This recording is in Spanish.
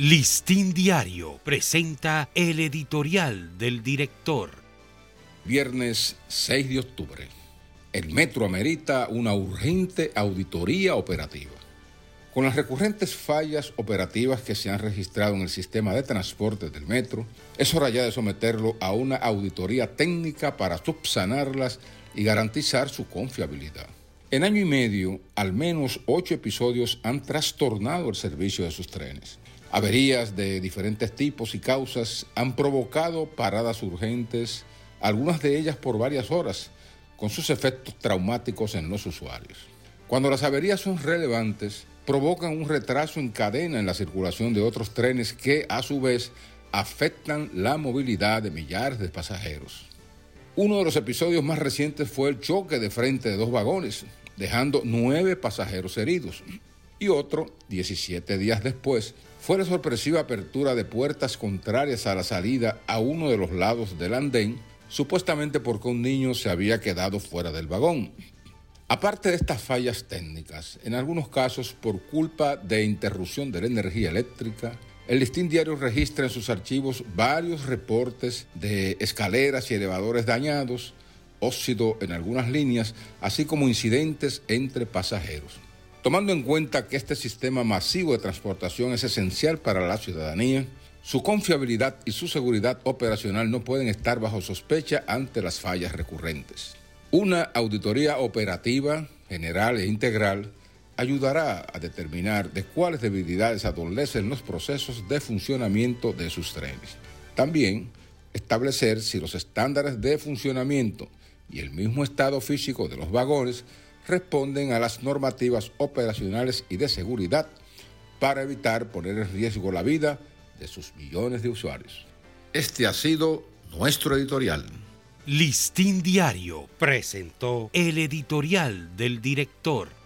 Listín Diario presenta el editorial del director. Viernes 6 de octubre. El metro amerita una urgente auditoría operativa. Con las recurrentes fallas operativas que se han registrado en el sistema de transporte del metro, es hora ya de someterlo a una auditoría técnica para subsanarlas y garantizar su confiabilidad. En año y medio, al menos ocho episodios han trastornado el servicio de sus trenes. Averías de diferentes tipos y causas han provocado paradas urgentes, algunas de ellas por varias horas, con sus efectos traumáticos en los usuarios. Cuando las averías son relevantes, provocan un retraso en cadena en la circulación de otros trenes que, a su vez, afectan la movilidad de millares de pasajeros. Uno de los episodios más recientes fue el choque de frente de dos vagones, dejando nueve pasajeros heridos. Y otro, 17 días después, fue la sorpresiva apertura de puertas contrarias a la salida a uno de los lados del andén, supuestamente porque un niño se había quedado fuera del vagón. Aparte de estas fallas técnicas, en algunos casos por culpa de interrupción de la energía eléctrica, el Listín Diario registra en sus archivos varios reportes de escaleras y elevadores dañados, óxido en algunas líneas, así como incidentes entre pasajeros. Tomando en cuenta que este sistema masivo de transportación es esencial para la ciudadanía, su confiabilidad y su seguridad operacional no pueden estar bajo sospecha ante las fallas recurrentes. Una auditoría operativa, general e integral ayudará a determinar de cuáles debilidades adolecen los procesos de funcionamiento de sus trenes. También establecer si los estándares de funcionamiento y el mismo estado físico de los vagones responden a las normativas operacionales y de seguridad para evitar poner en riesgo la vida de sus millones de usuarios. Este ha sido nuestro editorial. Listín Diario presentó el editorial del director.